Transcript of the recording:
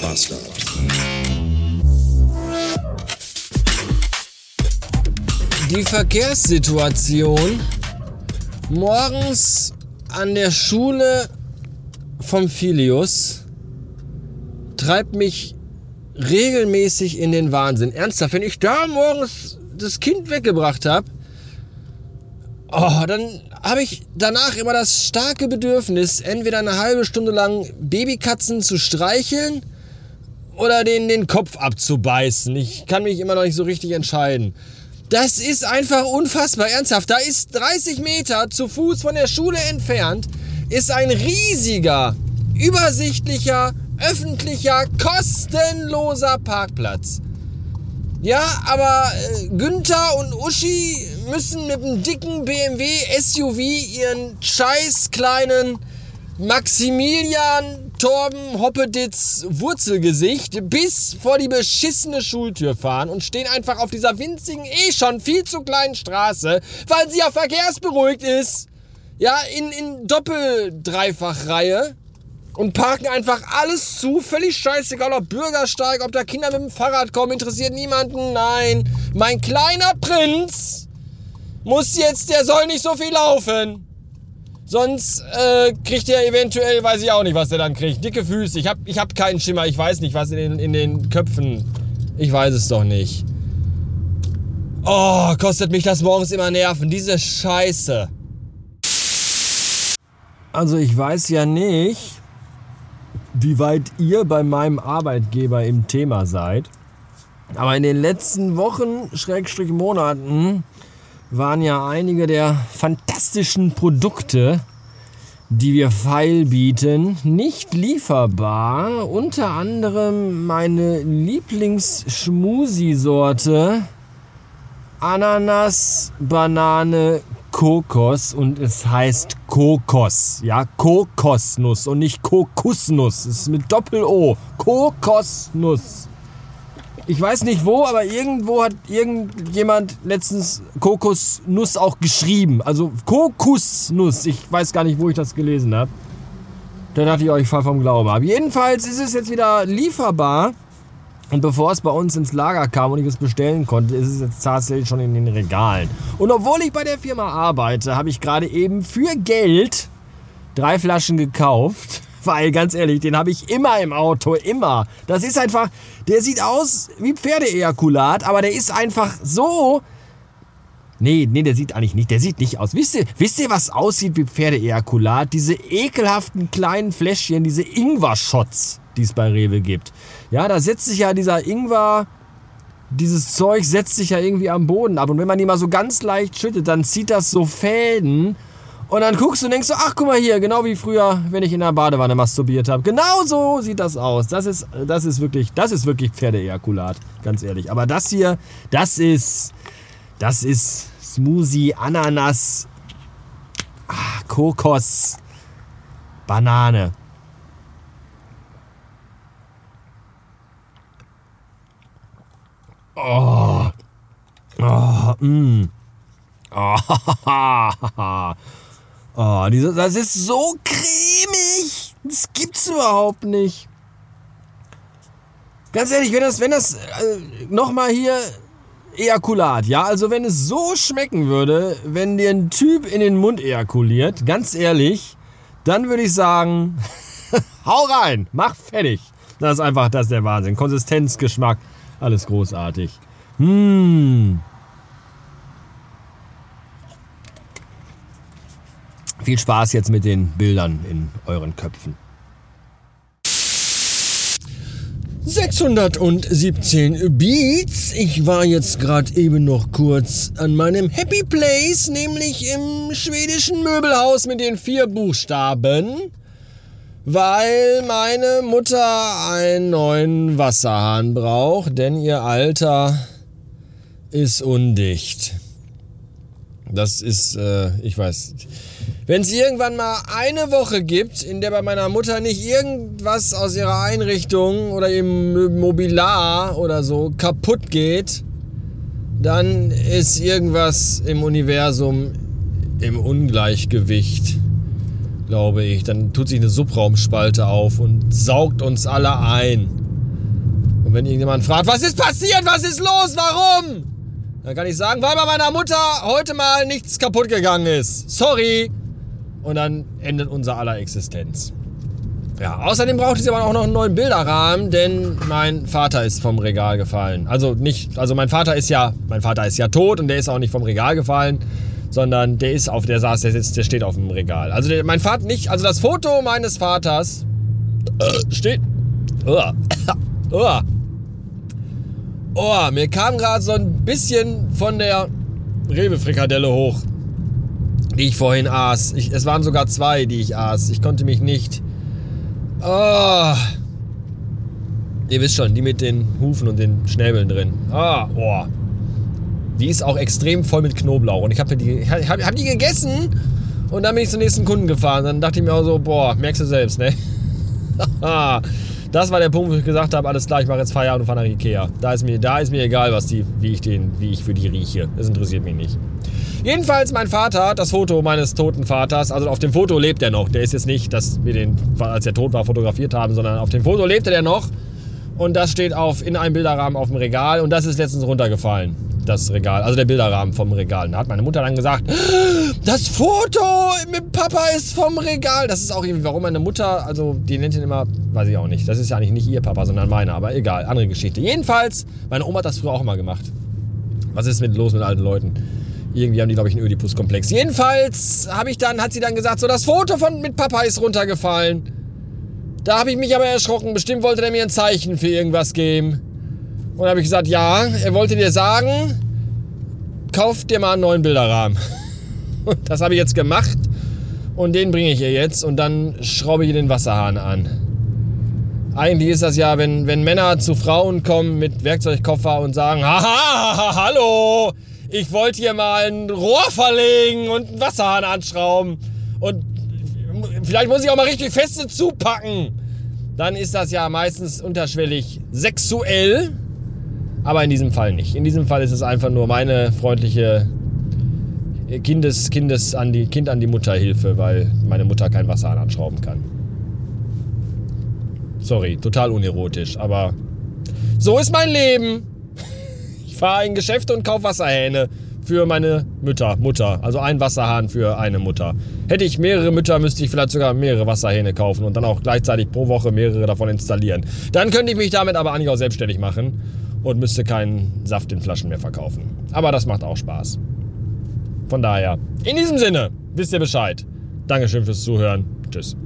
Bastard. Die Verkehrssituation morgens an der Schule vom Filius treibt mich regelmäßig in den Wahnsinn. Ernsthaft, wenn ich da morgens das Kind weggebracht habe, oh, dann habe ich danach immer das starke Bedürfnis, entweder eine halbe Stunde lang Babykatzen zu streicheln oder den, den Kopf abzubeißen. Ich kann mich immer noch nicht so richtig entscheiden. Das ist einfach unfassbar ernsthaft. Da ist 30 Meter zu Fuß von der Schule entfernt, ist ein riesiger, übersichtlicher, öffentlicher, kostenloser Parkplatz. Ja, aber äh, Günther und Uschi müssen mit einem dicken BMW SUV ihren scheiß kleinen Maximilian Torben Hoppeditz Wurzelgesicht bis vor die beschissene Schultür fahren und stehen einfach auf dieser winzigen, eh schon viel zu kleinen Straße, weil sie ja verkehrsberuhigt ist. Ja, in, in Doppel-Dreifach-Reihe und parken einfach alles zu. Völlig scheißegal, ob Bürgersteig, ob da Kinder mit dem Fahrrad kommen, interessiert niemanden. Nein, mein kleiner Prinz muss jetzt, der soll nicht so viel laufen. Sonst äh, kriegt er eventuell, weiß ich auch nicht, was er dann kriegt. Dicke Füße. Ich hab, ich hab keinen Schimmer. Ich weiß nicht, was in den, in den Köpfen. Ich weiß es doch nicht. Oh, kostet mich das morgens immer Nerven. Diese Scheiße. Also ich weiß ja nicht, wie weit ihr bei meinem Arbeitgeber im Thema seid. Aber in den letzten Wochen, Schrägstrich Monaten, waren ja einige der fantastischen Produkte, die wir feil bieten, nicht lieferbar. Unter anderem meine Lieblingsschmusi-Sorte Ananas, Banane, Kokos und es heißt Kokos. Ja, Kokosnuss und nicht Kokosnuss. Es ist mit Doppel-O. Kokosnuss. Ich weiß nicht wo, aber irgendwo hat irgendjemand letztens Kokosnuss auch geschrieben. Also Kokosnuss. Ich weiß gar nicht, wo ich das gelesen habe. Da dachte ich, euch, ich fall vom Glauben ab. Jedenfalls ist es jetzt wieder lieferbar. Und bevor es bei uns ins Lager kam und ich es bestellen konnte, ist es jetzt tatsächlich schon in den Regalen. Und obwohl ich bei der Firma arbeite, habe ich gerade eben für Geld drei Flaschen gekauft. Weil, ganz ehrlich, den habe ich immer im Auto, immer. Das ist einfach, der sieht aus wie Pferdeejakulat, aber der ist einfach so. Nee, nee, der sieht eigentlich nicht, der sieht nicht aus. Wisst ihr, wisst ihr, was aussieht wie Pferdeejakulat? Diese ekelhaften kleinen Fläschchen, diese Ingwer-Shots, die es bei Rewe gibt. Ja, da setzt sich ja dieser Ingwer, dieses Zeug setzt sich ja irgendwie am Boden ab. Und wenn man die mal so ganz leicht schüttet, dann zieht das so Fäden. Und dann guckst du und denkst so, ach guck mal hier, genau wie früher, wenn ich in der Badewanne masturbiert habe. Genau so sieht das aus. Das ist, das ist wirklich, das ist wirklich Pferdeejakulat, ganz ehrlich. Aber das hier, das ist, das ist Smoothie, Ananas, ah, Kokos, Banane. Oh. Oh, mm. Oh, oh, diese, das ist so cremig. Das gibt's überhaupt nicht. Ganz ehrlich, wenn das, wenn das äh, nochmal hier Ejakulat, ja, also wenn es so schmecken würde, wenn dir ein Typ in den Mund ejakuliert, ganz ehrlich, dann würde ich sagen, hau rein, mach fertig. Das ist einfach, das ist der Wahnsinn. Konsistenz, Geschmack, alles großartig. Mmh. Viel Spaß jetzt mit den Bildern in euren Köpfen. 617 Beats. Ich war jetzt gerade eben noch kurz an meinem Happy Place, nämlich im schwedischen Möbelhaus mit den vier Buchstaben, weil meine Mutter einen neuen Wasserhahn braucht, denn ihr alter ist undicht. Das ist, äh, ich weiß. Wenn es irgendwann mal eine Woche gibt, in der bei meiner Mutter nicht irgendwas aus ihrer Einrichtung oder ihrem Mobilar oder so kaputt geht, dann ist irgendwas im Universum im Ungleichgewicht, glaube ich. Dann tut sich eine Subraumspalte auf und saugt uns alle ein. Und wenn irgendjemand fragt, was ist passiert, was ist los, warum? Dann kann ich sagen, weil bei meiner Mutter heute mal nichts kaputt gegangen ist. Sorry. Und dann endet unser aller Existenz. Ja, außerdem brauchte sie aber auch noch einen neuen Bilderrahmen, denn mein Vater ist vom Regal gefallen. Also nicht, also mein Vater ist ja, mein Vater ist ja tot und der ist auch nicht vom Regal gefallen, sondern der ist auf, der saß, der sitzt, der steht auf dem Regal. Also der, mein Vater nicht, also das Foto meines Vaters äh, steht. Oh, oh, oh, mir kam gerade so ein bisschen von der Rewe-Frikadelle hoch, die ich vorhin aß. Ich, es waren sogar zwei, die ich aß. Ich konnte mich nicht Oh. Ihr wisst schon, die mit den Hufen und den Schnäbeln drin. Ah, oh. Die ist auch extrem voll mit Knoblauch. Und ich habe die, hab, hab die gegessen und dann bin ich zum nächsten Kunden gefahren. Dann dachte ich mir auch so, boah, merkst du selbst, ne? das war der Punkt, wo ich gesagt habe, alles klar, ich mache jetzt Feierabend und fahre nach Ikea. Da ist mir, da ist mir egal, was die, wie, ich den, wie ich für die rieche. Das interessiert mich nicht. Jedenfalls, mein Vater, das Foto meines toten Vaters, also auf dem Foto lebt er noch. Der ist jetzt nicht, dass wir den, als er tot war, fotografiert haben, sondern auf dem Foto lebte der noch. Und das steht auf, in einem Bilderrahmen auf dem Regal und das ist letztens runtergefallen. Das Regal, also der Bilderrahmen vom Regal. da hat meine Mutter dann gesagt, das Foto mit Papa ist vom Regal. Das ist auch irgendwie, warum meine Mutter, also die nennt ihn immer, weiß ich auch nicht. Das ist ja eigentlich nicht ihr Papa, sondern meiner, aber egal, andere Geschichte. Jedenfalls, meine Oma hat das früher auch immer gemacht. Was ist mit los mit alten Leuten? Irgendwie haben die, glaube ich, einen Ödipus-Komplex. Jedenfalls habe ich dann, hat sie dann gesagt, so das Foto von mit Papa ist runtergefallen. Da habe ich mich aber erschrocken. Bestimmt wollte er mir ein Zeichen für irgendwas geben. Und habe ich gesagt, ja, er wollte dir sagen, kauf dir mal einen neuen Bilderrahmen. Und das habe ich jetzt gemacht. Und den bringe ich ihr jetzt. Und dann schraube ich ihr den Wasserhahn an. Eigentlich ist das ja, wenn, wenn Männer zu Frauen kommen mit Werkzeugkoffer und sagen, haha, hallo, ich wollte hier mal ein Rohr verlegen und einen Wasserhahn anschrauben und vielleicht muss ich auch mal richtig feste zupacken. Dann ist das ja meistens unterschwellig sexuell, aber in diesem Fall nicht. In diesem Fall ist es einfach nur meine freundliche Kindes, Kindes an die, Kind an die Mutter Hilfe, weil meine Mutter kein Wasserhahn anschrauben kann. Sorry, total unerotisch, aber so ist mein Leben fahre in Geschäfte und kaufe Wasserhähne für meine Mütter, Mutter. Also ein Wasserhahn für eine Mutter. Hätte ich mehrere Mütter, müsste ich vielleicht sogar mehrere Wasserhähne kaufen und dann auch gleichzeitig pro Woche mehrere davon installieren. Dann könnte ich mich damit aber eigentlich auch selbstständig machen und müsste keinen Saft in Flaschen mehr verkaufen. Aber das macht auch Spaß. Von daher, in diesem Sinne, wisst ihr Bescheid. Dankeschön fürs Zuhören. Tschüss.